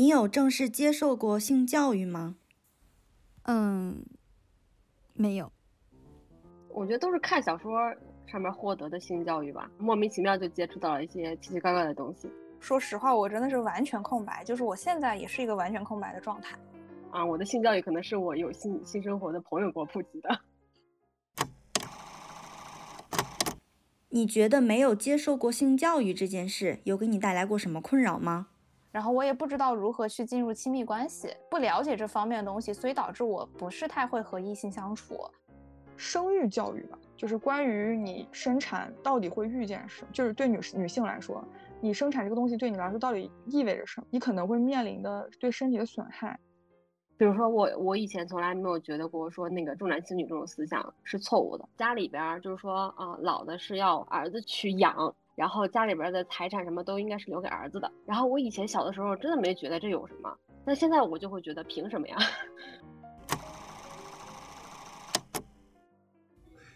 你有正式接受过性教育吗？嗯，没有。我觉得都是看小说上面获得的性教育吧，莫名其妙就接触到了一些奇奇怪怪的东西。说实话，我真的是完全空白，就是我现在也是一个完全空白的状态。啊，我的性教育可能是我有性性生活的朋友给我普及的。你觉得没有接受过性教育这件事有给你带来过什么困扰吗？然后我也不知道如何去进入亲密关系，不了解这方面的东西，所以导致我不是太会和异性相处。生育教育吧，就是关于你生产到底会遇见什么，就是对女女性来说，你生产这个东西对你来说到底意味着什么？你可能会面临的对身体的损害。比如说我，我以前从来没有觉得过说那个重男轻女这种思想是错误的。家里边就是说啊，老的是要儿子去养，然后家里边的财产什么都应该是留给儿子的。然后我以前小的时候真的没觉得这有什么，但现在我就会觉得凭什么呀？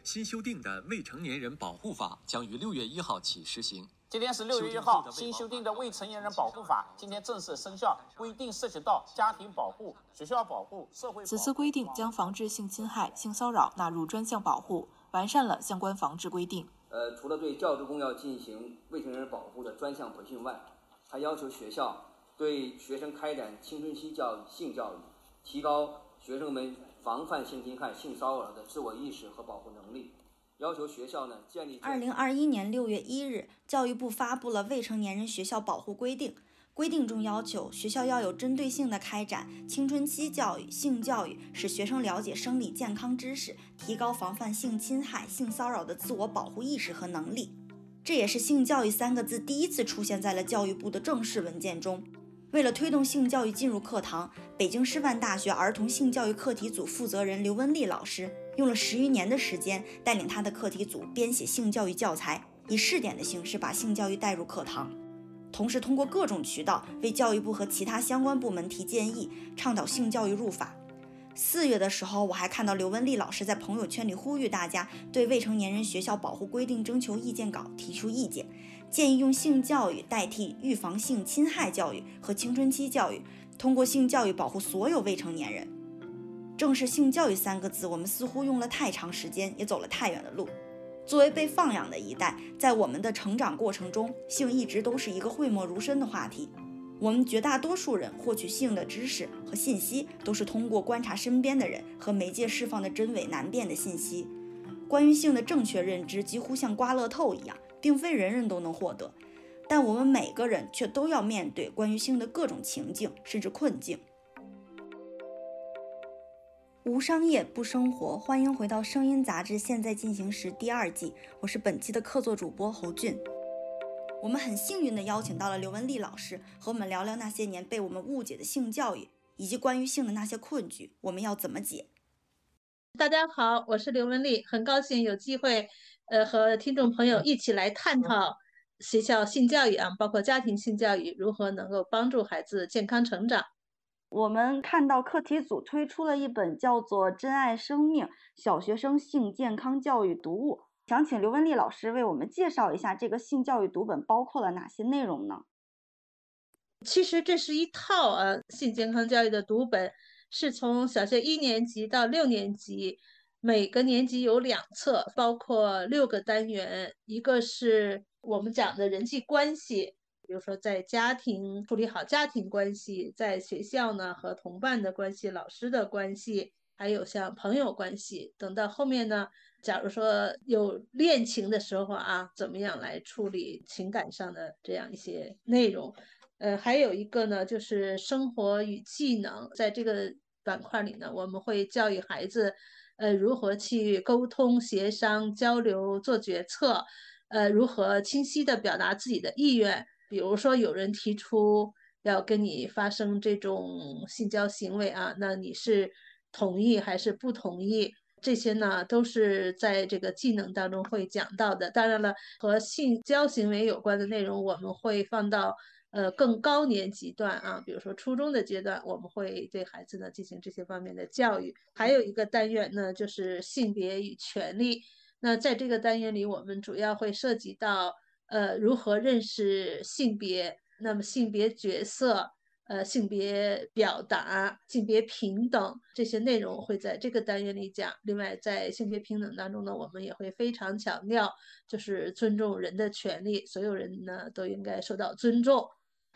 新修订的《未成年人保护法》将于六月一号起实行。今天是六月一号，新修订的《未成年人保护法》今天正式生效，规定涉及到家庭保护、学校保护、社会。此次规定将防治性侵害、性骚扰纳入专项保护，完善了相关防治规定。呃，除了对教职工要进行未成年人保护的专项培训外，还要求学校对学生开展青春期教育、性教育，提高学生们。防范性侵害、性骚扰的自我意识和保护能力，要求学校呢建立。二零二一年六月一日，教育部发布了《未成年人学校保护规定》，规定中要求学校要有针对性的开展青春期教育、性教育，使学生了解生理健康知识，提高防范性侵害、性骚扰的自我保护意识和能力。这也是“性教育”三个字第一次出现在了教育部的正式文件中。为了推动性教育进入课堂，北京师范大学儿童性教育课题组负责人刘文丽老师用了十余年的时间，带领他的课题组编写性教育教材，以试点的形式把性教育带入课堂，同时通过各种渠道为教育部和其他相关部门提建议，倡导性教育入法。四月的时候，我还看到刘文丽老师在朋友圈里呼吁大家对未成年人学校保护规定征求意见稿提出意见。建议用性教育代替预防性侵害教育和青春期教育，通过性教育保护所有未成年人。正是性教育三个字，我们似乎用了太长时间，也走了太远的路。作为被放养的一代，在我们的成长过程中，性一直都是一个讳莫如深的话题。我们绝大多数人获取性的知识和信息，都是通过观察身边的人和媒介释放的真伪难辨的信息。关于性的正确认知，几乎像刮乐透一样。并非人人都能获得，但我们每个人却都要面对关于性的各种情境，甚至困境。无商业不生活，欢迎回到《声音杂志》现在进行时第二季，我是本期的客座主播侯俊。我们很幸运地邀请到了刘文丽老师，和我们聊聊那些年被我们误解的性教育，以及关于性的那些困局，我们要怎么解？大家好，我是刘文丽，很高兴有机会。呃，和听众朋友一起来探讨学校性教育啊，包括家庭性教育如何能够帮助孩子健康成长。我们看到课题组推出了一本叫做《真爱生命：小学生性健康教育读物》，想请刘文丽老师为我们介绍一下这个性教育读本包括了哪些内容呢？其实这是一套呃性健康教育的读本，是从小学一年级到六年级。每个年级有两册，包括六个单元。一个是我们讲的人际关系，比如说在家庭处理好家庭关系，在学校呢和同伴的关系、老师的关系，还有像朋友关系。等到后面呢，假如说有恋情的时候啊，怎么样来处理情感上的这样一些内容？呃，还有一个呢，就是生活与技能，在这个板块里呢，我们会教育孩子。呃，如何去沟通、协商、交流、做决策？呃，如何清晰地表达自己的意愿？比如说，有人提出要跟你发生这种性交行为啊，那你是同意还是不同意？这些呢，都是在这个技能当中会讲到的。当然了，和性交行为有关的内容，我们会放到。呃，更高年级段啊，比如说初中的阶段，我们会对孩子呢进行这些方面的教育。还有一个单元呢，就是性别与权利。那在这个单元里，我们主要会涉及到呃如何认识性别，那么性别角色，呃性别表达、性别平等这些内容会在这个单元里讲。另外，在性别平等当中呢，我们也会非常强调，就是尊重人的权利，所有人呢都应该受到尊重。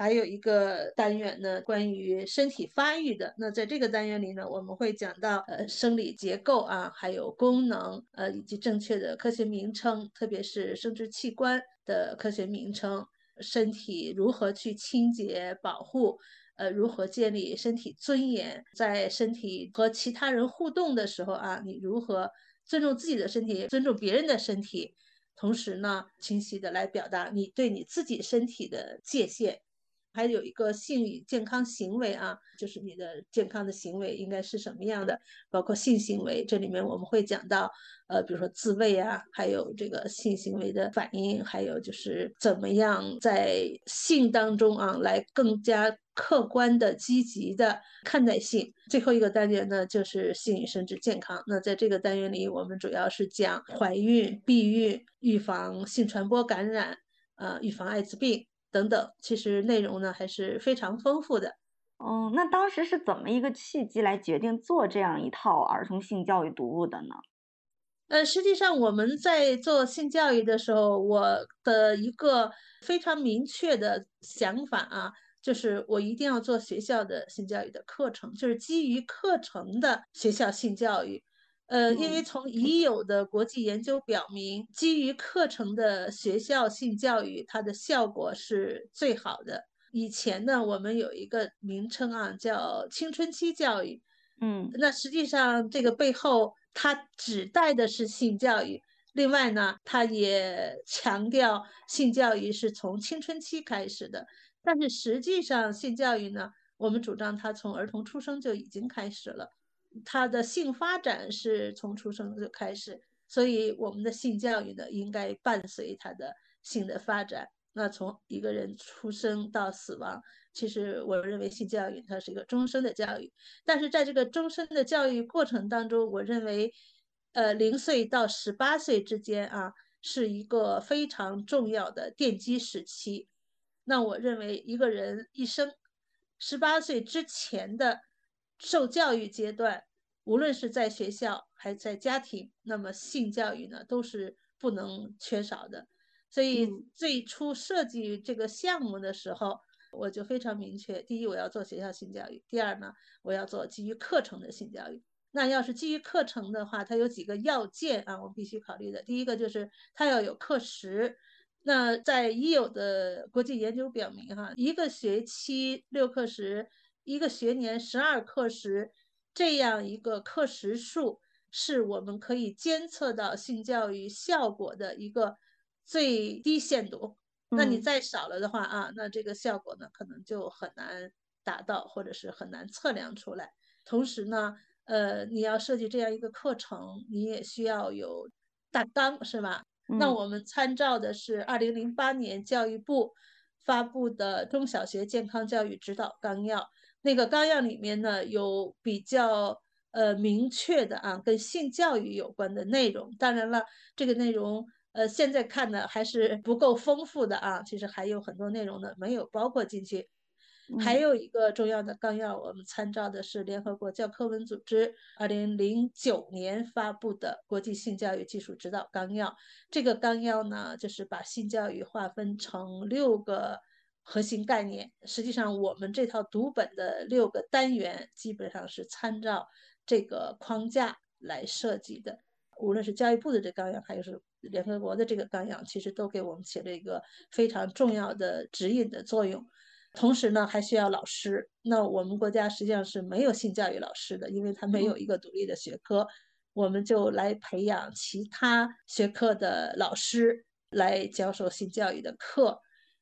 还有一个单元呢，关于身体发育的。那在这个单元里呢，我们会讲到呃生理结构啊，还有功能，呃以及正确的科学名称，特别是生殖器官的科学名称，身体如何去清洁保护，呃如何建立身体尊严，在身体和其他人互动的时候啊，你如何尊重自己的身体，尊重别人的身体，同时呢，清晰的来表达你对你自己身体的界限。还有一个性与健康行为啊，就是你的健康的行为应该是什么样的，包括性行为，这里面我们会讲到，呃，比如说自慰啊，还有这个性行为的反应，还有就是怎么样在性当中啊，来更加客观的、积极的看待性。最后一个单元呢，就是性与生殖健康。那在这个单元里，我们主要是讲怀孕、避孕、预防性传播感染，呃，预防艾滋病。等等，其实内容呢还是非常丰富的。嗯，那当时是怎么一个契机来决定做这样一套儿童性教育读物的呢？呃，实际上我们在做性教育的时候，我的一个非常明确的想法啊，就是我一定要做学校的性教育的课程，就是基于课程的学校性教育。呃，因为从已有的国际研究表明，基于课程的学校性教育，它的效果是最好的。以前呢，我们有一个名称啊，叫青春期教育。嗯，那实际上这个背后，它指代的是性教育。另外呢，它也 强调性教育是从青春期开始的。但是实际上，性教育呢，我们主张它从儿童出生就已经开始了。他的性发展是从出生就开始，所以我们的性教育呢，应该伴随他的性的发展。那从一个人出生到死亡，其实我认为性教育它是一个终身的教育。但是在这个终身的教育过程当中，我认为，呃，零岁到十八岁之间啊，是一个非常重要的奠基时期。那我认为一个人一生十八岁之前的。受教育阶段，无论是在学校还是在家庭，那么性教育呢都是不能缺少的。所以最初设计这个项目的时候，我就非常明确：第一，我要做学校性教育；第二呢，我要做基于课程的性教育。那要是基于课程的话，它有几个要件啊，我们必须考虑的。第一个就是它要有课时。那在已有的国际研究表明，哈，一个学期六课时。一个学年十二课时，这样一个课时数是我们可以监测到性教育效果的一个最低限度。那你再少了的话啊，那这个效果呢可能就很难达到，或者是很难测量出来。同时呢，呃，你要设计这样一个课程，你也需要有大纲，是吧？那我们参照的是二零零八年教育部发布的《中小学健康教育指导纲要》。那个纲要里面呢，有比较呃明确的啊，跟性教育有关的内容。当然了，这个内容呃现在看呢还是不够丰富的啊，其实还有很多内容呢没有包括进去。还有一个重要的纲要，我们参照的是联合国教科文组织二零零九年发布的《国际性教育技术指导纲要》。这个纲要呢，就是把性教育划分成六个。核心概念，实际上我们这套读本的六个单元基本上是参照这个框架来设计的。无论是教育部的这纲要，还是联合国的这个纲要，其实都给我们起了一个非常重要的指引的作用。同时呢，还需要老师。那我们国家实际上是没有性教育老师的，因为它没有一个独立的学科，我们就来培养其他学科的老师来教授性教育的课。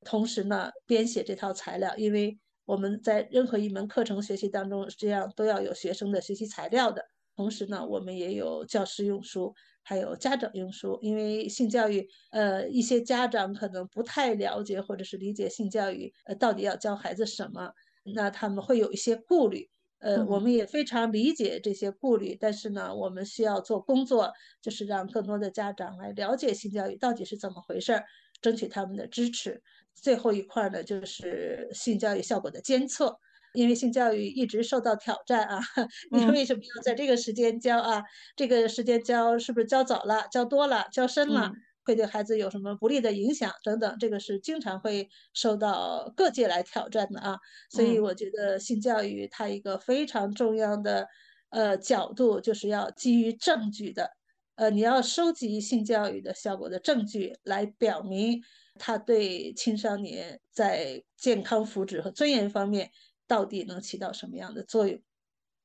同时呢，编写这套材料，因为我们在任何一门课程学习当中，实际上都要有学生的学习材料的。同时呢，我们也有教师用书，还有家长用书。因为性教育，呃，一些家长可能不太了解或者是理解性教育，呃，到底要教孩子什么，那他们会有一些顾虑。呃，我们也非常理解这些顾虑，但是呢，我们需要做工作，就是让更多的家长来了解性教育到底是怎么回事儿，争取他们的支持。最后一块呢，就是性教育效果的监测。因为性教育一直受到挑战啊，你嗯为什么要在这个时间教啊？这个时间教是不是教早了、教多了、教深了？嗯会对孩子有什么不利的影响等等，这个是经常会受到各界来挑战的啊。所以嗯我觉得性教育它一个非常重要的呃角度，就是要基于证据的，呃，你要收集性教育的效果的证据，来表明他对青少年在健康福祉和尊严方面到底能起到什么样的作用。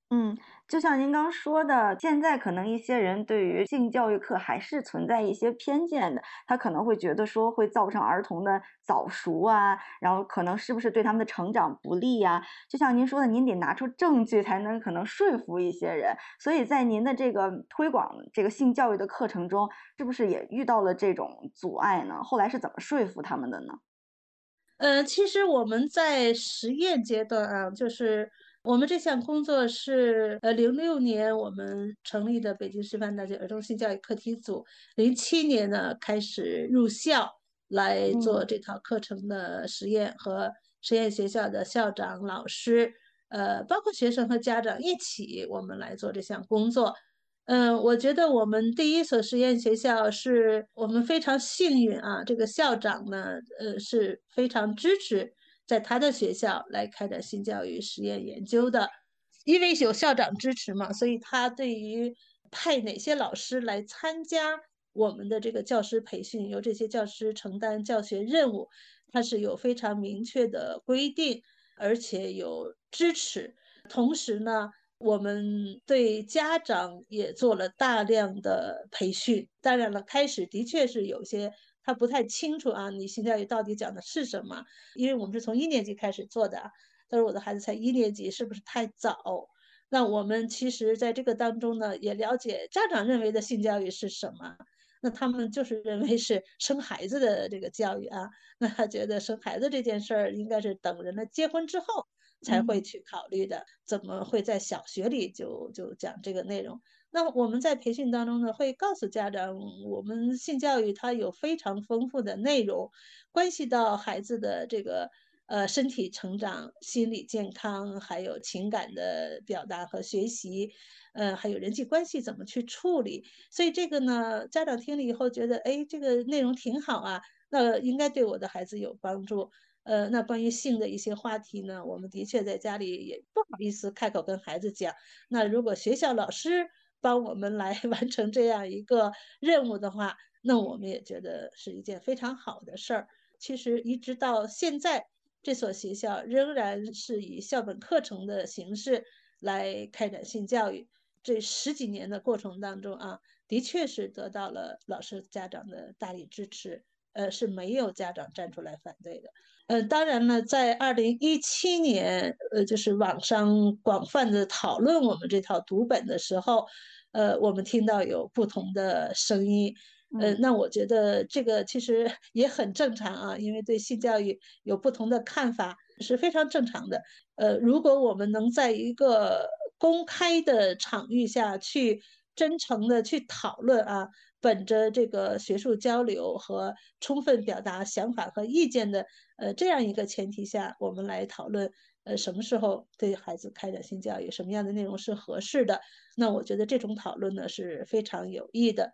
嗯，就像您刚说的，现在可能一些人对于性教育课还是存在一些偏见的，他可能会觉得说会造成儿童的早熟啊，然后可能是不是对他们的成长不利呀、就像您说的，您得拿出证据才能可能说服一些人，所以在您的这个推广这个性教育的课程中，是不是也遇到了这种阻碍呢？后来是怎么说服他们的呢？呃，其实我们在实验阶段啊，就是我们这项工作是呃零六年我们成立的北京师范大学儿童性教育课题组，零七年呢开始入校来做嗯这套课程的实验和实验学校的校长、老师，呃，包括学生和家长一起，我们来做这项工作。嗯，我觉得我们第一所实验学校是我们非常幸运啊，这个校长呢，呃，是非常支持在他的学校来开展性教育实验研究的，因为有校长支持嘛，所以他对于派哪些老师来参加我们的这个教师培训，由这些教师承担教学任务，他是有非常明确的规定，而且有支持。同时呢，我们对家长也做了大量的培训。当然了，开始的确是有些他不太清楚啊，你性教育到底讲的是什么？因为我们是从一年级开始做的他说我的孩子才一年级，是不是太早？那我们其实在这个当中呢，也了解家长认为的性教育是什么。那他们就是认为是生孩子的这个教育啊，那他觉得生孩子这件事儿应该是等人了结婚之后才会嗯去考虑的，怎么会在小学里就就讲这个内容？那我们在培训当中呢，会告诉家长，我们性教育它有非常丰富的内容，关系到孩子的这个呃身体成长、心理健康，还有情感的表达和学习，呃，还有人际关系怎么去处理。所以这个呢，家长听了以后觉得，哎，这个内容挺好啊，那应该对我的孩子有帮助。呃，那关于性的一些话题呢，我们的确在家里也不好意思开口跟孩子讲。那如果学校老师帮我们来 完成这样一个任务的话，那我们也觉得是一件非常好的事儿。其实一直到现在，这所学校仍然是以校本课程的形式来开展性教育。这十几年的过程当中啊，的确是得到了老师、家长的大力支持，呃，是没有家长站出来反对的。呃，当然了，在二零一七年，呃，就是网上广泛的讨论我们这套读本的时候，呃，我们听到有不同的声音。呃，嗯那我觉得这个其实 也很正常啊，因为对性教育有不同的看法是非常正常的。呃，如果我们能在一个公开的场域下去真诚的去讨论啊，本着这个学术交流和充分表达想法和意见的呃这样一个前提下，我们来讨论呃什么时候对孩子开展性教育，什么样的内容是合适的。那我觉得这种讨论呢是非常有益的。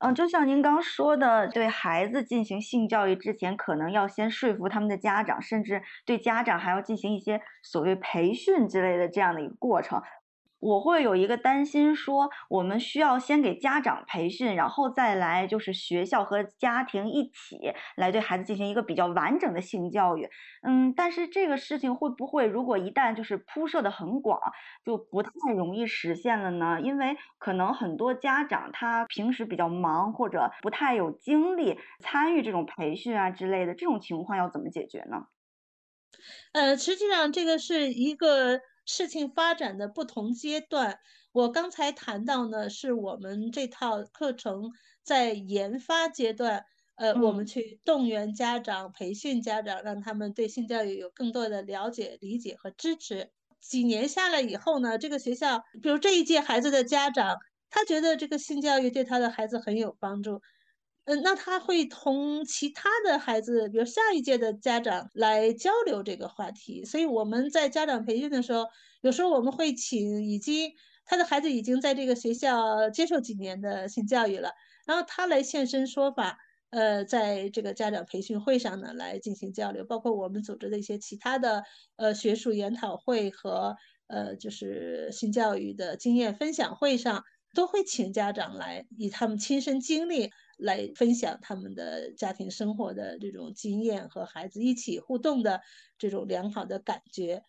嗯，就像您刚说的，对孩子进行性教育之前，可能要先说服他们的家长，甚至对家长还要进行一些所谓培训之类的这样的一个过程。我会有一个担心说，我们需要先给家长培训，然后再来就是学校和家庭一起来对孩子进行一个比较完整的性教育。嗯，但是这个事情会不会如果一旦就是铺设的很广，就不太容易实现了呢？因为可能很多家长他平时比较忙，或者不太有精力参与这种培训啊之类的，这种情况要怎么解决呢？呃，实际上这个是一个事情发展的不同阶段。我刚才谈到呢，是我们这套课程在研发阶段，呃，我们嗯去动员家长、培训家长，让他们对性教育有更多的了解、理解和支持。几年下来以后呢，这个学校，比如这一届孩子的家长，他觉得这个性教育对他的孩子很有帮助。嗯，那他会同其他的孩子，比如下一届的家长来交流这个话题。所以我们在家长培训的时候，有时候我们会请已经他的孩子已经在这个学校接受几年的性教育了，然后他来现身说法。呃，在这个家长培训会上呢，来进行交流，包括我们组织的一些其他的呃学术研讨会和呃就是性教育的经验分享会上，都会请家长来，以他们亲身经历来分享他们的家庭生活的这种经验和孩子一起互动的这种良好的感觉。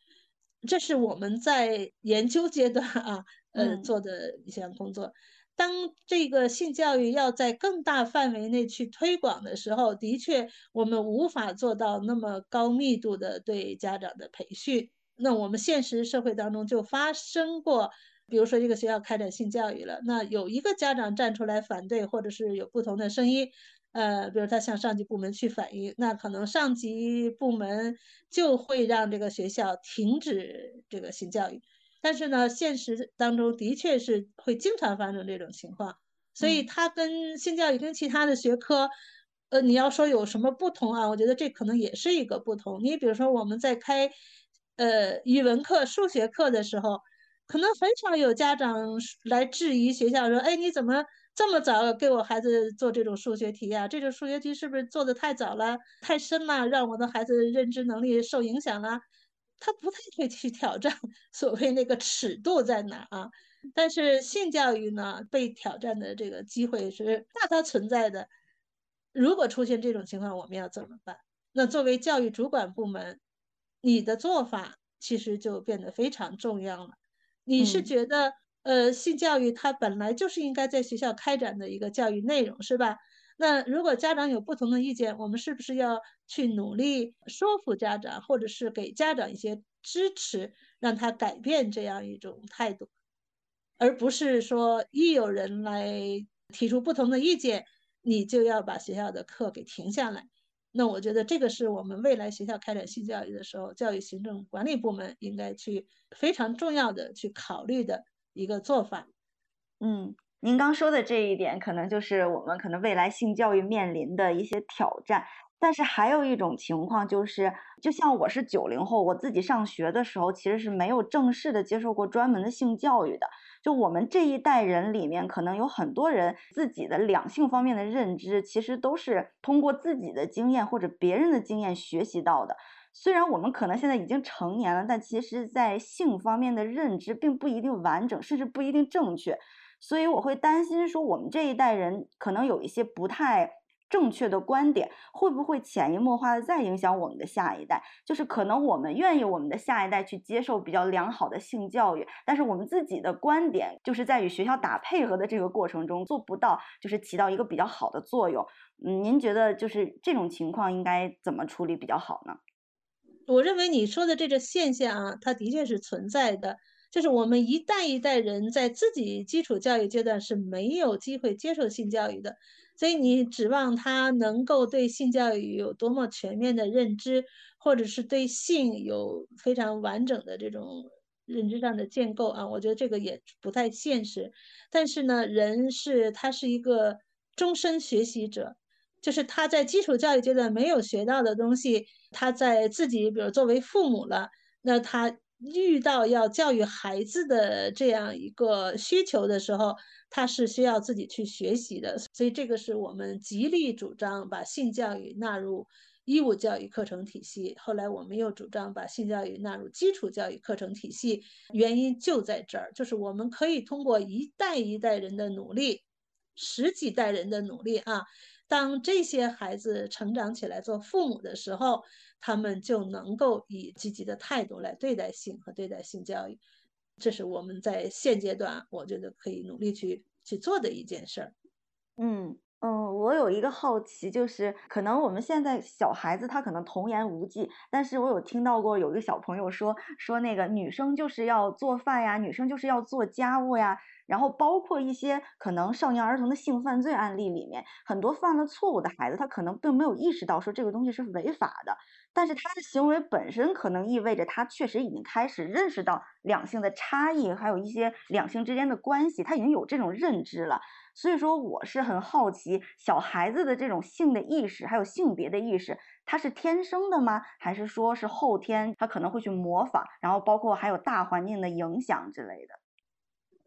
这是我们在研究阶段啊，呃做的一项工作。当这个性教育要在更大范围内去推广的时候，的确我们无法做到那么高密度的对家长的培训。那我们现实社会当中就发生过，比如说这个学校开展性教育了，那有一个家长站出来反对，或者是有不同的声音，呃，比如他向上级部门去反映，那可能上级部门就会让这个学校停止这个性教育。但是呢，现实当中的确是会经常发生这种情况，所以它跟性教育跟其他的学科，呃，你要说有什么不同啊？我觉得这可能也是一个不同。你比如说我们在开，呃，语文课、数学课的时候，可能很少有家长来质疑学校说：“哎，你怎么这么早给我孩子做这种数学题呀？这种数学题是不是做的太早了、太深了，让我的孩子认知能力受影响了？”他不太会去挑战 所谓那个尺度在哪啊？但是性教育呢，被挑战的这个机会是大大存在的。如果出现这种情况，我们要怎么办？那作为教育主管部门，你的做法其实就变得非常重要了。你是觉得，呃，性教育它本来就是应该在学校开展的一个教育内容，是吧？那如果家长有不同的意见，我们是不是要去努力说服家长，或者是给家长一些支持，让他改变这样一种态度，而不是说一有人来提出不同的意见，你就要把学校的课给停下来？那我觉得这个是我们未来学校开展性教育的时候，教育行政管理部门应该去非常重要的去考虑的一个做法。嗯。您刚说的这一点，可能就是我们可能未来性教育面临的一些挑战。但是还有一种情况，就是就像我是九零后，我自己上学的时候，其实是没有正式的接受过专门的性教育的。就我们这一代人里面，可能有很多人自己的两性方面的认知，其实都是通过自己的经验或者别人的经验学习到的。虽然我们可能现在已经成年了，但其实在性方面的认知并不一定完整，甚至不一定正确。所以我会担心说，我们这一代人可能有一些不太正确的观点，会不会潜移默化的再影响我们的下一代？就是可能我们愿意我们的下一代去接受比较良好的性教育，但是我们自己的观点就是在与学校打配合的这个过程中做不到，就是起到一个比较好的作用。嗯，您觉得就是这种情况应该怎么处理比较好呢？我认为你说的这个现象啊，它的确是存在的。就是我们一代一代人在自己基础教育阶段是没有机会接受性教育的，所以你指望他能够对性教育有多么全面的认知，或者是对性有非常完整的这种认知上的建构啊，我觉得这个也不太现实。但是呢，人是他是一个终身学习者，就是他在基础教育阶段没有学到的东西，他在自己比如作为父母了，那他。遇到要教育孩子的这样一个需求的时候，他是需要自己去学习的，所以这个是我们极力主张把性教育纳入义务教育课程体系。后来我们又主张把性教育纳入基础教育课程体系，原因就在这儿，就是我们可以通过一代一代人的努力，十几代人的努力啊，当这些孩子成长起来做父母的时候。他们就能够以积极的态度来对待性和对待性教育，这是我们在现阶段我觉得可以努力去去做的一件事儿。嗯嗯，我有一个好奇，就是可能我们现在小孩子他可能童言无忌，但是我有听到过有一个小朋友说说那个女生就是要做饭呀，女生就是要做家务呀。然后包括一些可能少年儿童的性犯罪案例里面，很多犯了错误的孩子，他可能并没有意识到说这个东西是违法的，但是他的行为本身可能意味着他确实已经开始认识到两性的差异，还有一些两性之间的关系，他已经有这种认知了。所以说，我是很好奇，小孩子的这种性的意识，还有性别的意识，他是天生的吗？还是说是后天他可能会去模仿，然后包括还有大环境的影响之类的？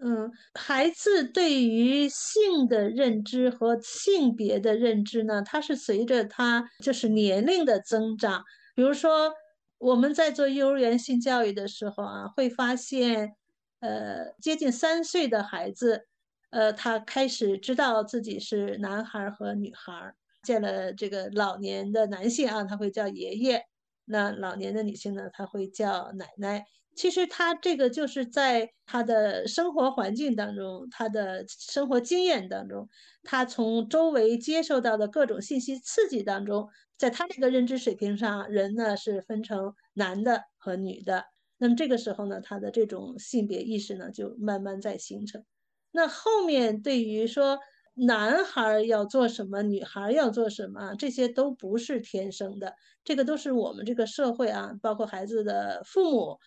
嗯，孩子对于性的认知和性别的认知呢，它是随着他就是年龄的增长。比如说，我们在做幼儿园性教育的时候啊，会发现，呃，接近三岁的孩子。呃，他开始知道自己是男孩和女孩，见了这个老年的男性啊，他会叫爷爷；那老年的女性呢，他会叫奶奶。其实他这个就是在他的生活环境当中，他的生活经验当中，他从周围接受到的各种信息刺激当中，在他这个认知水平上，人呢是分成男的和女的。那么这个时候呢，他的这种性别意识呢，就慢慢在形成。那后面对于说男孩要做什么，女孩要做什么，这些都不是天生的，这个都是我们这个社会啊，包括孩子的父母，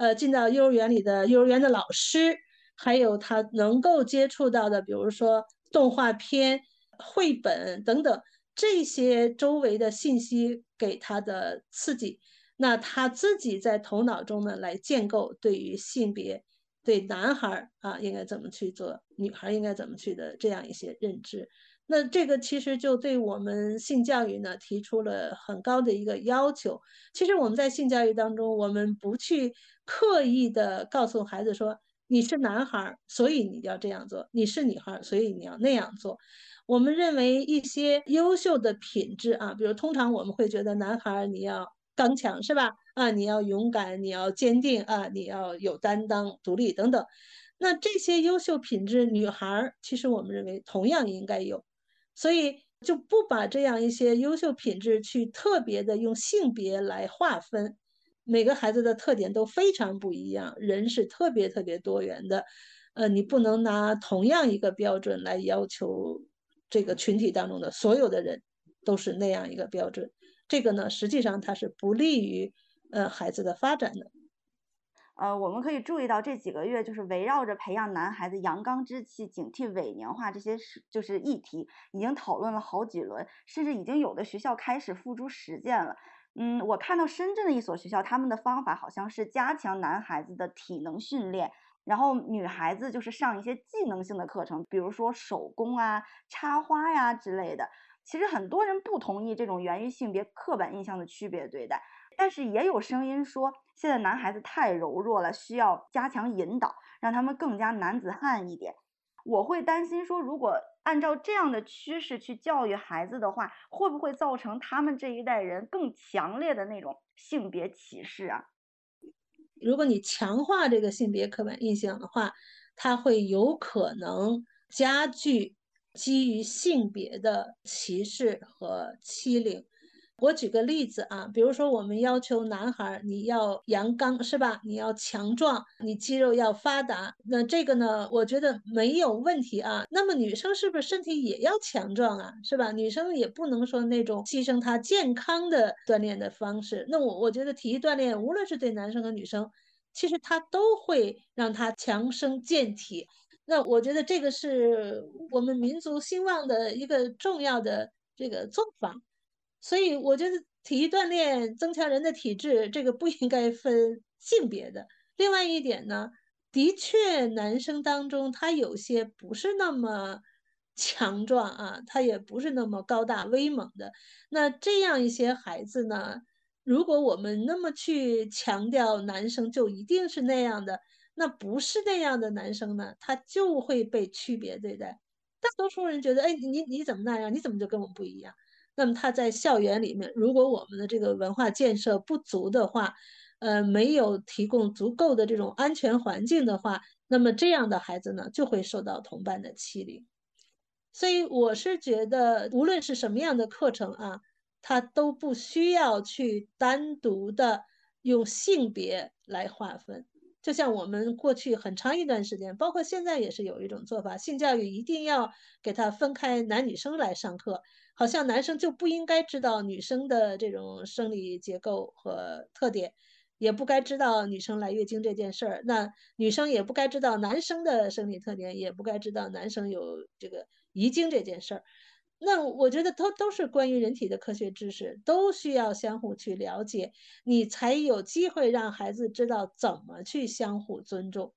呃，进到幼儿园里的幼儿园的老师，还有他能够接触到的，比如说动画片、绘本等等这些周围的信息给他的刺激，那他自己在头脑中呢来建构对于性别。对男孩啊，应该怎么去做？女孩应该怎么去的？这样一些认知，那这个其实就对我们性教育呢提出了很高的一个要求。其实我们在性教育当中，我们不去刻意的告诉孩子说你是男孩，所以你要这样做；你是女孩，所以你要那样做。我们认为一些优秀的品质啊，比如通常我们会觉得男孩你要。刚强是吧？啊，你要勇敢，你要坚定啊，你要有担当、独立等等。那这些优秀品质，女孩其实我们认为同样应该有，所以就不把这样一些优秀品质去特别的用性别来划分。每个孩子的特点都非常不一样，人是特别特别多元的。呃，你不能拿同样一个标准来要求这个群体当中的所有的人都是那样一个标准。这个呢，实际上它是不利于呃孩子的发展的。呃，我们可以注意到这几个月，就是围绕着培养男孩子阳刚之气、警惕伪娘化这些是就是议题，已经讨论了好几轮，甚至已经有的学校开始付诸实践了。嗯，我看到深圳的一所学校，他们的方法好像是加强男孩子的体能训练，然后女孩子就是上一些技能性的课程，比如说手工啊、插花呀之类的。其实很多人不同意这种源于性别刻板印象的区别对待，但是也有声音说，现在男孩子太柔弱了，需要加强引导，让他们更加男子汉一点。我会担心说，如果按照这样的趋势去教育孩子的话，会不会造成他们这一代人更强烈的那种性别歧视啊？如果你强化这个性别刻板印象的话，它会有可能加剧。基于性别的歧视和欺凌，我举个例子啊，比如说我们要求男孩你要阳刚是吧？你要强壮，你肌肉要发达，那这个呢，我觉得没有问题啊。那么女生是不是身体也要强壮啊？是吧？女生也不能说那种牺牲她健康的锻炼的方式。那我我觉得体育锻炼无论是对男生和女生，其实它都会让他强身健体。那我觉得这个是我们民族兴旺的一个重要的这个做法，所以我觉得体育锻炼增强人的体质，这个不应该分性别的。另外一点呢，的确男生当中他有些不是那么强壮啊，他也不是那么高大威猛的。那这样一些孩子呢，如果我们那么去强调男生就一定是那样的。那不是那样的男生呢，他就会被区别对待。大多数人觉得，哎，你你怎么那样？你怎么就跟我们不一样？那么他在校园里面，如果我们的这个文化建设不足的话，呃，没有提供足够的这种安全环境的话，那么这样的孩子呢，就会受到同伴的欺凌。所以我是觉得，无论是什么样的课程啊，他都不需要去单独的用性别来划分。就像我们过去很长一段时间，包括现在也是有一种做法，性教育一定要给他分开男女生来上课，好像男生就不应该知道女生的这种生理结构和特点，也不该知道女生来月经这件事儿。那女生也不该知道男生的生理特点，也不该知道男生有这个遗精这件事儿。那我觉得都都是关于人体的科学知识，都需要相互去了解，你才有机会让孩子知道怎么去相互尊重。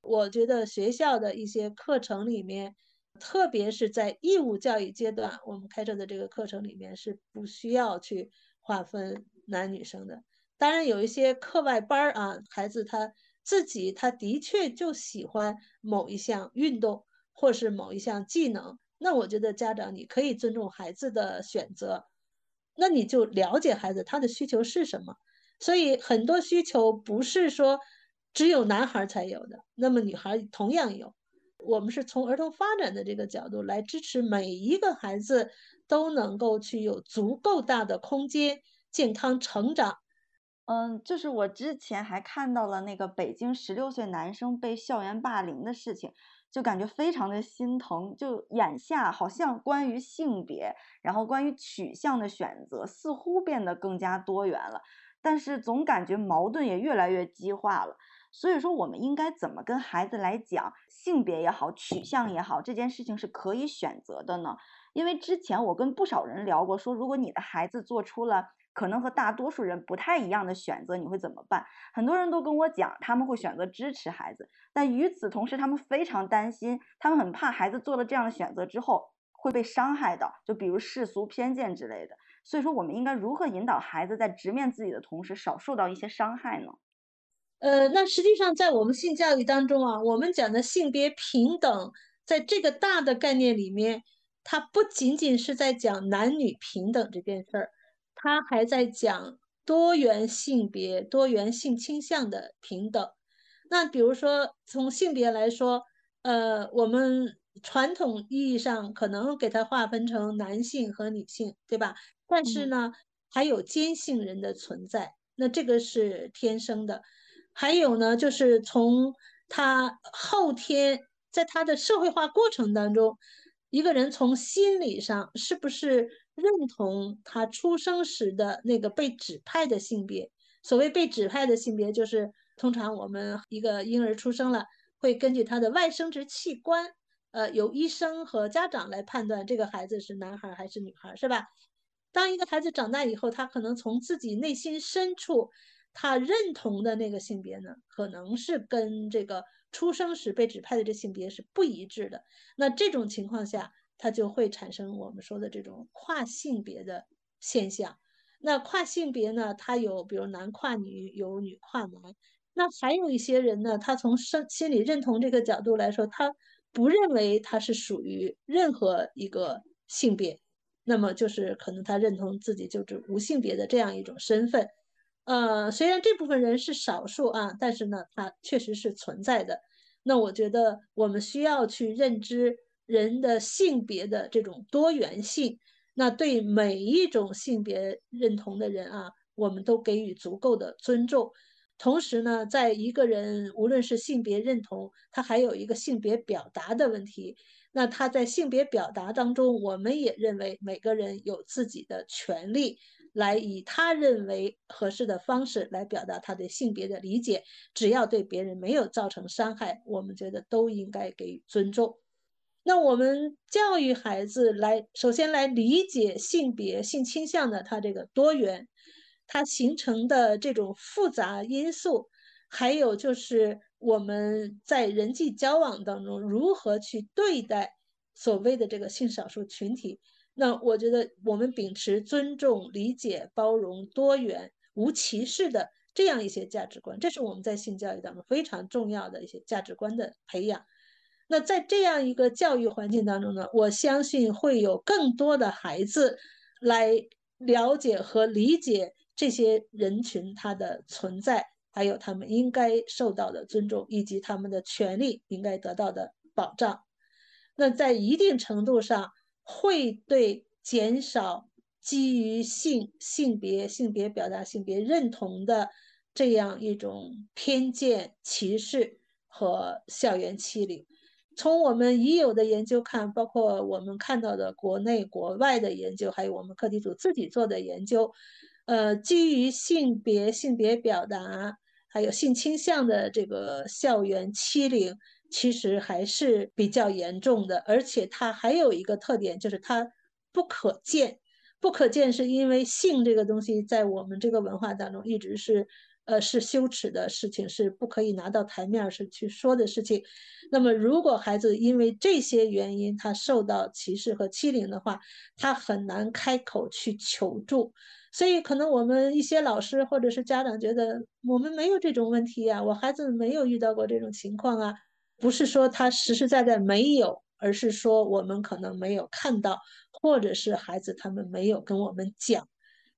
我觉得学校的一些课程里面，特别是在义务教育阶段，我们开设的这个课程里面是不需要去划分男女生的。当然有一些课外班儿啊，孩子他自己他的确就喜欢某一项运动，或是某一项技能。那我觉得家长你可以尊重孩子的选择，那你就了解孩子他的需求是什么。所以很多需求不是说只有男孩才有的，那么女孩同样有。我们是从儿童发展的这个角度来支持每一个孩子都能够去有足够大的空间健康成长。嗯，就是我之前还看到了那个北京十六岁男生被校园霸凌的事情。就感觉非常的心疼，就眼下好像关于性别，然后关于取向的选择似乎变得更加多元了，但是总感觉矛盾也越来越激化了。所以说，我们应该怎么跟孩子来讲性别也好，取向也好，这件事情是可以选择的呢？因为之前我跟不少人聊过，说如果你的孩子做出了。可能和大多数人不太一样的选择，你会怎么办？很多人都跟我讲，他们会选择支持孩子，但与此同时，他们非常担心，他们很怕孩子做了这样的选择之后会被伤害到，就比如世俗偏见之类的。所以说，我们应该如何引导孩子在直面自己的同时，少受到一些伤害呢？呃，那实际上在我们性教育当中啊，我们讲的性别平等，在这个大的概念里面，它不仅仅是在讲男女平等这件事儿。它还在讲多元性别、多元性倾向的平等。那比如说，从性别来说，呃，我们传统意义上可能给它划分成男性和女性，对吧？但是呢，还有兼性人的存在，那这个是天生的。还有呢，就是从他后天在他的社会化过程当中，一个人从心理上是不是？认同他出生时的那个被指派的性别。所谓被指派的性别，就是通常我们一个婴儿出生了，会根据他的外生殖器官，呃，由医生和家长来判断这个孩子是男孩还是女孩，是吧？当一个孩子长大以后，他可能从自己内心深处，他认同的那个性别呢，可能是跟这个出生时被指派的这性别是不一致的。那这种情况下，他就会产生我们说的这种跨性别的现象。那跨性别呢？它有比如男跨女，有女跨男。那还有一些人呢，他从生心理认同这个角度来说，他不认为他是属于任何一个性别。那么就是可能他认同自己就是无性别的这样一种身份。呃，虽然这部分人是少数啊，但是呢，它确实是存在的。那我觉得我们需要去认知。人的性别的这种多元性，那对每一种性别认同的人啊，我们都给予足够的尊重。同时呢，在一个人无论是性别认同，他还有一个性别表达的问题。那他在性别表达当中，我们也认为每个人有自己的权利，来以他认为合适的方式来表达他对性别的理解。只要对别人没有造成伤害，我们觉得都应该给予尊重。那我们教育孩子来，首先来理解性别、性倾向的它这个多元，它形成的这种复杂因素，还有就是我们在人际交往当中如何去对待所谓的这个性少数群体。那我觉得我们秉持尊重、理解、包容、多元、无歧视的这样一些价值观，这是我们在性教育当中非常重要的一些价值观的培养。那在这样一个教育环境当中呢，我相信会有更多的孩子来了解和理解这些人群他的存在，还有他们应该受到的尊重，以及他们的权利应该得到的保障。那在一定程度上，会对减少基于性、性别、性别表达、性别认同的。这样一种偏见、歧视和校园欺凌。从我们已有的研究看，包括我们看到的国内、国外的研究，还有我们课题组自己做的研究，呃，基于性别、性别表达还有性倾向的这个校园欺凌，其实还是比较严重的，而且它还有一个特点，就是它不可见。不可见是因为性这个东西在我们这个文化当中一直是。呃，是羞耻的事情，是不可以拿到台面是去说的事情。那么，如果孩子因为这些原因他受到歧视和欺凌的话，他很难开口去求助。所以，可能我们一些老师或者是家长觉得我们没有这种问题呀，我孩子没有遇到过这种情况啊。不是说他实实在在没有，而是说我们可能没有看到，或者是孩子他们没有跟我们讲。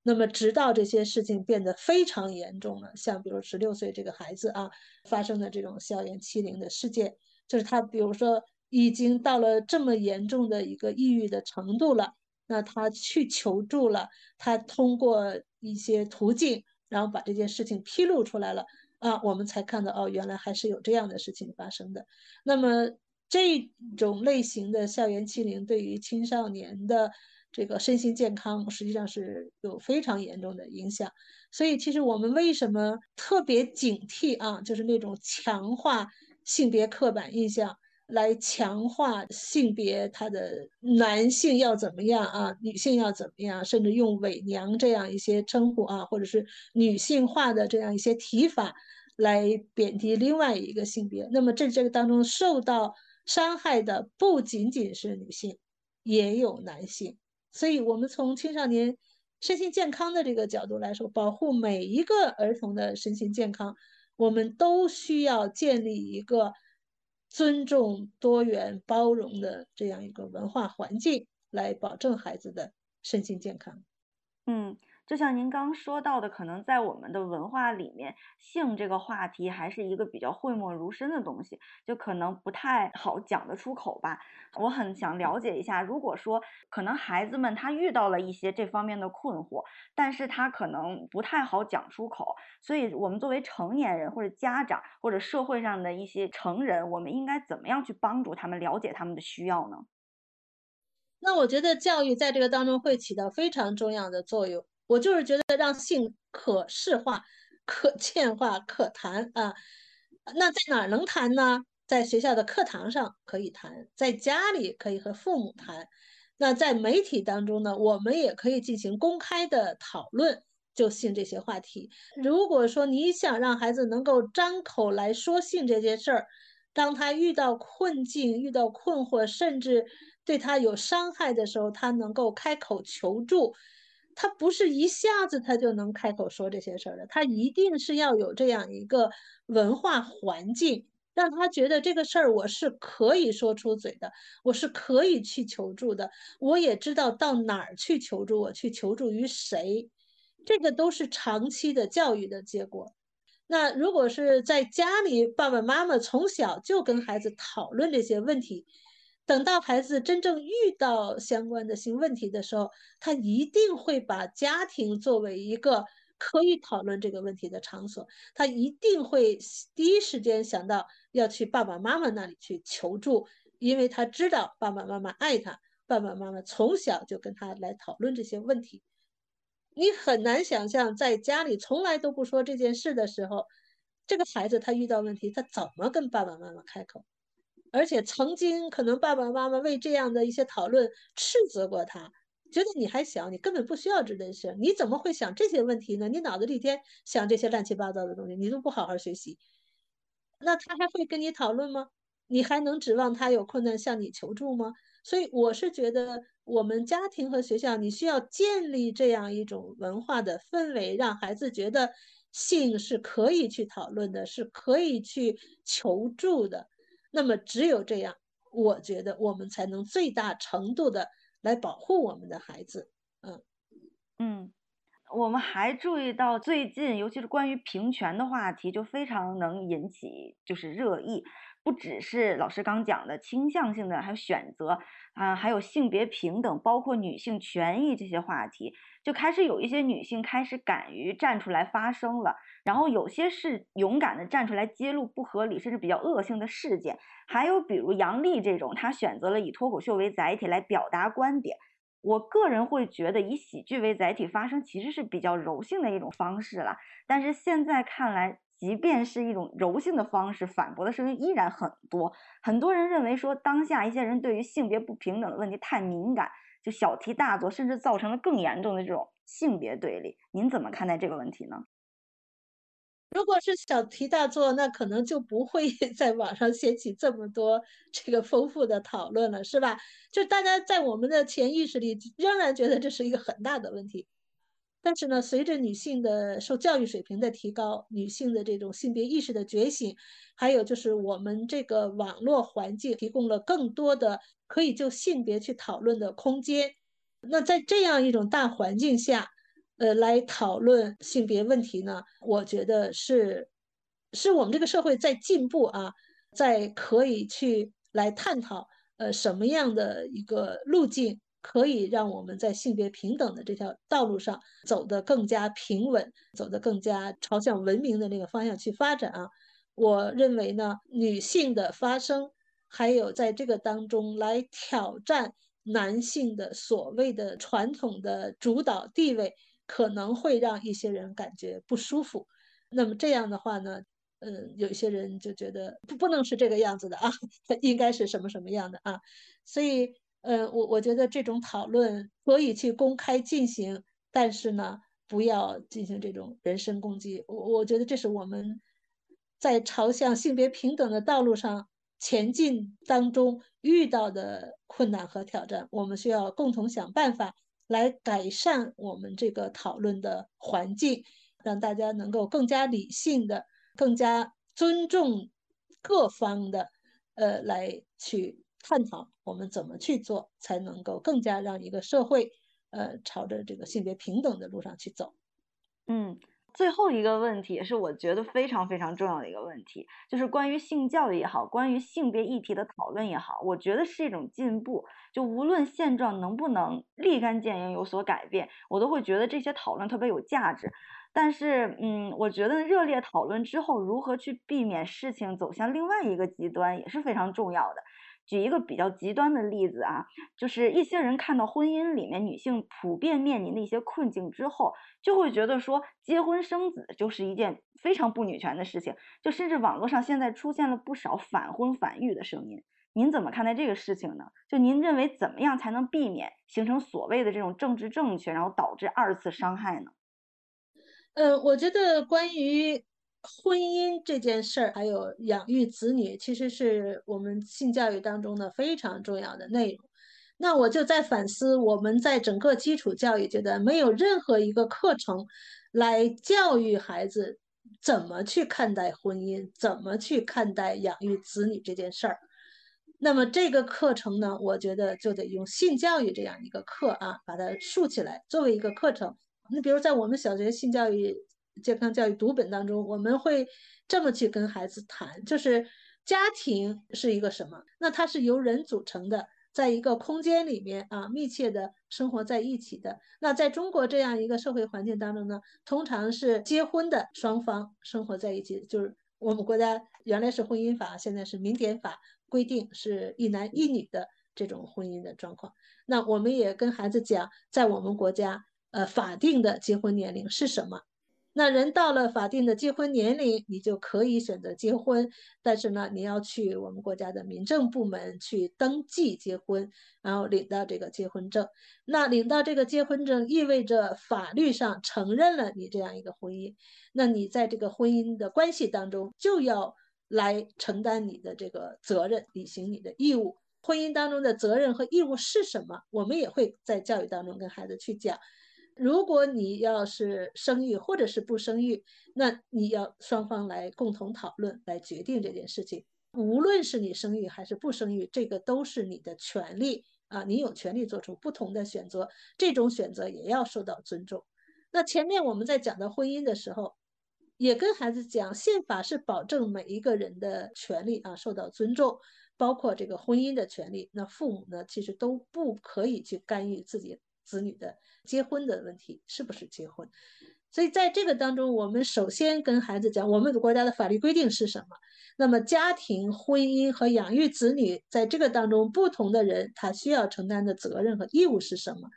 那么，直到这些事情变得非常严重了，像比如十六岁这个孩子啊，发生的这种校园欺凌的事件，就是他，比如说已经到了这么严重的一个抑郁的程度了，那他去求助了，他通过一些途径，然后把这件事情披露出来了啊，我们才看到哦，原来还是有这样的事情发生的。那么，这种类型的校园欺凌对于青少年的。这个身心健康实际上是有非常严重的影响，所以其实我们为什么特别警惕啊？就是那种强化性别刻板印象，来强化性别他的男性要怎么样啊，女性要怎么样，甚至用伪娘这样一些称呼啊，或者是女性化的这样一些提法来贬低另外一个性别。那么这这个当中受到伤害的不仅仅是女性，也有男性。所以，我们从青少年身心健康的这个角度来说，保护每一个儿童的身心健康，我们都需要建立一个尊重、多元、包容的这样一个文化环境，来保证孩子的身心健康。嗯。就像您刚说到的，可能在我们的文化里面，性这个话题还是一个比较讳莫如深的东西，就可能不太好讲得出口吧。我很想了解一下，如果说可能孩子们他遇到了一些这方面的困惑，但是他可能不太好讲出口，所以我们作为成年人或者家长或者社会上的一些成人，我们应该怎么样去帮助他们了解他们的需要呢？那我觉得教育在这个当中会起到非常重要的作用。我就是觉得让性可视化、可见化、可谈啊。那在哪儿能谈呢？在学校的课堂上可以谈，在家里可以和父母谈。那在媒体当中呢，我们也可以进行公开的讨论，就性这些话题。如果说你想让孩子能够张口来说性这件事儿，当他遇到困境、遇到困惑，甚至对他有伤害的时候，他能够开口求助。他不是一下子他就能开口说这些事儿的，他一定是要有这样一个文化环境，让他觉得这个事儿我是可以说出嘴的，我是可以去求助的，我也知道到哪儿去求助，我去求助于谁，这个都是长期的教育的结果。那如果是在家里，爸爸妈妈从小就跟孩子讨论这些问题。等到孩子真正遇到相关的性问题的时候，他一定会把家庭作为一个可以讨论这个问题的场所。他一定会第一时间想到要去爸爸妈妈那里去求助，因为他知道爸爸妈妈爱他，爸爸妈妈从小就跟他来讨论这些问题。你很难想象，在家里从来都不说这件事的时候，这个孩子他遇到问题，他怎么跟爸爸妈妈开口？而且曾经可能爸爸妈妈为这样的一些讨论斥责过他，觉得你还小，你根本不需要这件事，你怎么会想这些问题呢？你脑子里天想这些乱七八糟的东西，你都不好好学习，那他还会跟你讨论吗？你还能指望他有困难向你求助吗？所以我是觉得，我们家庭和学校，你需要建立这样一种文化的氛围，让孩子觉得性是可以去讨论的，是可以去求助的。那么只有这样，我觉得我们才能最大程度的来保护我们的孩子。嗯嗯，我们还注意到最近，尤其是关于平权的话题，就非常能引起就是热议。不只是老师刚讲的倾向性的，还有选择啊，还有性别平等，包括女性权益这些话题，就开始有一些女性开始敢于站出来发声了。然后有些是勇敢的站出来揭露不合理甚至比较恶性的事件，还有比如杨笠这种，她选择了以脱口秀为载体来表达观点。我个人会觉得以喜剧为载体发声其实是比较柔性的一种方式了，但是现在看来。即便是一种柔性的方式，反驳的声音依然很多。很多人认为说，当下一些人对于性别不平等的问题太敏感，就小题大做，甚至造成了更严重的这种性别对立。您怎么看待这个问题呢？如果是小题大做，那可能就不会 在网上掀起这么多 这个丰富的讨论了，是吧？就大家在我们的潜意识里仍然觉得这是一个很大的问题。但是呢，随着女性的受教育水平的提高，女性的这种性别意识的觉醒，还有就是我们这个网络环境提供了更多的可以就性别去讨论的空间。那在这样一种大环境下，呃，来讨论性别问题呢，我觉得是，是我们这个社会在进步啊，在可以去来探讨，呃，什么样的一个路径。可以让我们在性别平等的这条道路上走得更加平稳，走得更加朝向文明的那个方向去发展啊！我认为呢，女性的发声，还有在这个当中来挑战男性的所谓的传统的主导地位，可能会让一些人感觉不舒服。那么这样的话呢，嗯，有一些人就觉得不不能是这个样子的啊，应该是什么什么样的啊？所以。呃，我我觉得这种讨论可以去公开进行，但是呢，不要进行这种人身攻击。我我觉得这是我们在朝向性别平等的道路上前进当中遇到的困难和挑战。我们需要共同想办法来改善我们这个讨论的环境，让大家能够更加理性的、更加尊重各方的，呃，来去。探讨我们怎么去做，才能够更加让一个社会，呃，朝着这个性别平等的路上去走。嗯，最后一个问题也是我觉得非常非常重要的一个问题，就是关于性教育也好，关于性别议题的讨论也好，我觉得是一种进步。就无论现状能不能立竿见影有所改变，我都会觉得这些讨论特别有价值。但是，嗯，我觉得热烈讨论之后，如何去避免事情走向另外一个极端，也是非常重要的。举一个比较极端的例子啊，就是一些人看到婚姻里面女性普遍面临的一些困境之后，就会觉得说结婚生子就是一件非常不女权的事情，就甚至网络上现在出现了不少反婚反育的声音。您怎么看待这个事情呢？就您认为怎么样才能避免形成所谓的这种政治正确，然后导致二次伤害呢？呃，我觉得关于。婚姻这件事儿，还有养育子女，其实是我们性教育当中的非常重要的内容。那我就在反思，我们在整个基础教育阶段，没有任何一个课程来教育孩子怎么去看待婚姻，怎么去看待养育子女这件事儿。那么这个课程呢，我觉得就得用性教育这样一个课啊，把它竖起来作为一个课程。你比如在我们小学性教育。健康教育读本当中，我们会这么去跟孩子谈，就是家庭是一个什么？那它是由人组成的，在一个空间里面啊，密切的生活在一起的。那在中国这样一个社会环境当中呢，通常是结婚的双方生活在一起，就是我们国家原来是婚姻法，现在是民典法规定是一男一女的这种婚姻的状况。那我们也跟孩子讲，在我们国家，呃，法定的结婚年龄是什么？那人到了法定的结婚年龄，你就可以选择结婚，但是呢，你要去我们国家的民政部门去登记结婚，然后领到这个结婚证。那领到这个结婚证，意味着法律上承认了你这样一个婚姻。那你在这个婚姻的关系当中，就要来承担你的这个责任，履行你的义务。婚姻当中的责任和义务是什么？我们也会在教育当中跟孩子去讲。如果你要是生育或者是不生育，那你要双方来共同讨论来决定这件事情。无论是你生育还是不生育，这个都是你的权利啊，你有权利做出不同的选择，这种选择也要受到尊重。那前面我们在讲到婚姻的时候，也跟孩子讲，宪法是保证每一个人的权利啊受到尊重，包括这个婚姻的权利。那父母呢，其实都不可以去干预自己子女的结婚的问题，是不是结婚？所以在这个当中，我们首先跟孩子讲，我们的国家的法律规定是什么？那么家庭、婚姻和养育子女，在这个当中，不同的人他需要承担的责任和义务是什么？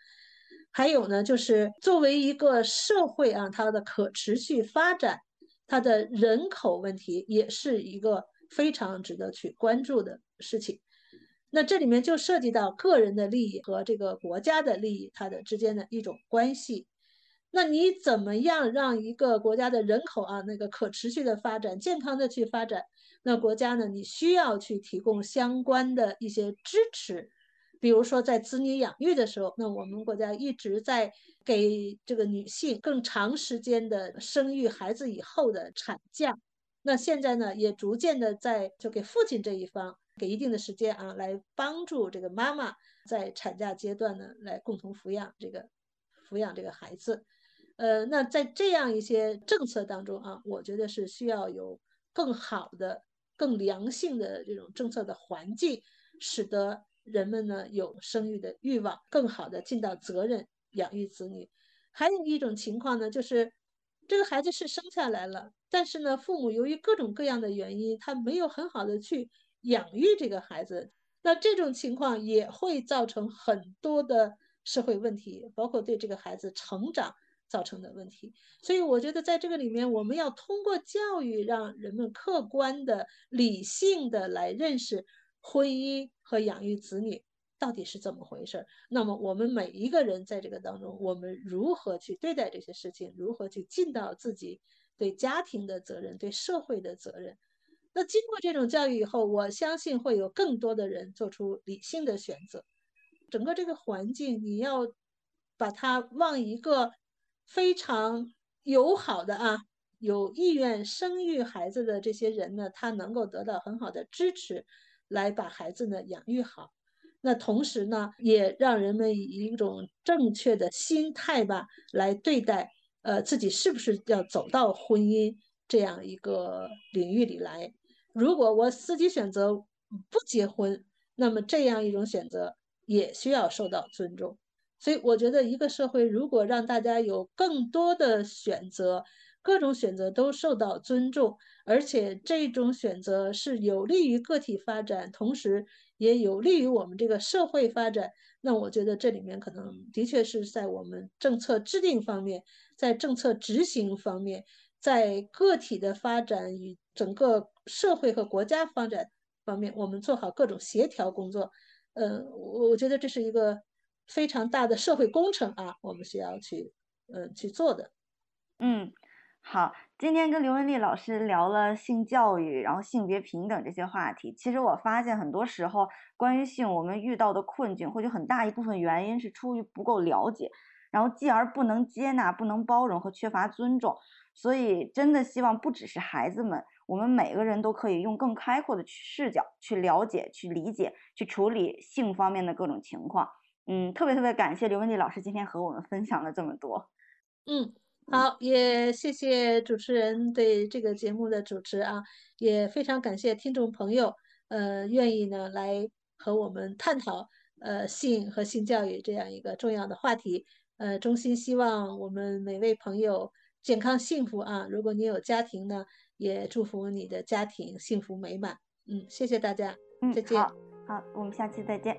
还有呢，就是作为一个社会啊，它的可持续发展，它的人口问题也是一个非常值得去关注的事情。那这里面就涉及到个人的利益和这个国家的利益，它的之间的一种关系。那你怎么样让一个国家的人口啊，那个可持续的发展、健康的去发展？那国家呢，你需要去提供相关的一些支持，比如说在子女养育的时候，那我们国家一直在给这个女性更长时间的生育孩子以后的产假。那现在呢，也逐渐的在就给父亲这一方给一定的时间啊，来帮助这个妈妈在产假阶段呢，来共同抚养这个抚养这个孩子。呃，那在这样一些政策当中啊，我觉得是需要有更好的、更良性的这种政策的环境，使得人们呢有生育的欲望，更好的尽到责任养育子女。还有一种情况呢，就是这个孩子是生下来了，但是呢，父母由于各种各样的原因，他没有很好的去养育这个孩子，那这种情况也会造成很多的社会问题，包括对这个孩子成长。造成的问题，所以我觉得在这个里面，我们要通过教育，让人们客观的、理性的来认识婚姻和养育子女到底是怎么回事。那么，我们每一个人在这个当中，我们如何去对待这些事情，如何去尽到自己对家庭的责任、对社会的责任？那经过这种教育以后，我相信会有更多的人做出理性的选择。整个这个环境，你要把它往一个。非常友好的啊，有意愿生育孩子的这些人呢，他能够得到很好的支持，来把孩子呢养育好。那同时呢，也让人们以一种正确的心态吧，来对待呃自己是不是要走到婚姻这样一个领域里来。如果我自己选择不结婚，那么这样一种选择也需要受到尊重。所以我觉得，一个社会如果让大家有更多的选择，各种选择都受到尊重，而且这种选择是有利于个体发展，同时也有利于我们这个社会发展，那我觉得这里面可能的确是在我们政策制定方面，在政策执行方面，在个体的发展与整个社会和国家发展方面，我们做好各种协调工作。呃，我我觉得这是一个。非常大的社会工程啊，我们是要去，嗯，去做的。嗯，好，今天跟刘文丽老师聊了性教育，然后性别平等这些话题。其实我发现很多时候，关于性，我们遇到的困境，或者很大一部分原因是出于不够了解，然后继而不能接纳、不能包容和缺乏尊重。所以，真的希望不只是孩子们，我们每个人都可以用更开阔的视角去了解、去理解、去处理性方面的各种情况。嗯，特别特别感谢刘文丽老师今天和我们分享了这么多。嗯，好，也谢谢主持人对这个节目的主持啊，也非常感谢听众朋友，呃，愿意呢来和我们探讨呃性和性教育这样一个重要的话题。呃，衷心希望我们每位朋友健康幸福啊！如果你有家庭呢，也祝福你的家庭幸福美满。嗯，谢谢大家，嗯再见。好，好，我们下期再见。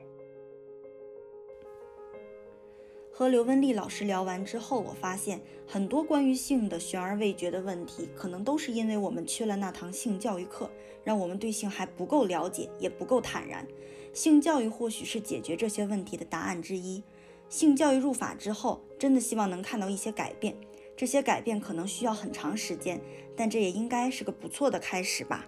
和刘文丽老师聊完之后，我发现很多关于性的悬而未决的问题，可能都是因为我们缺了那堂性教育课，让我们对性还不够了解，也不够坦然。性教育或许是解决这些问题的答案之一。性教育入法之后，真的希望能看到一些改变。这些改变可能需要很长时间，但这也应该是个不错的开始吧。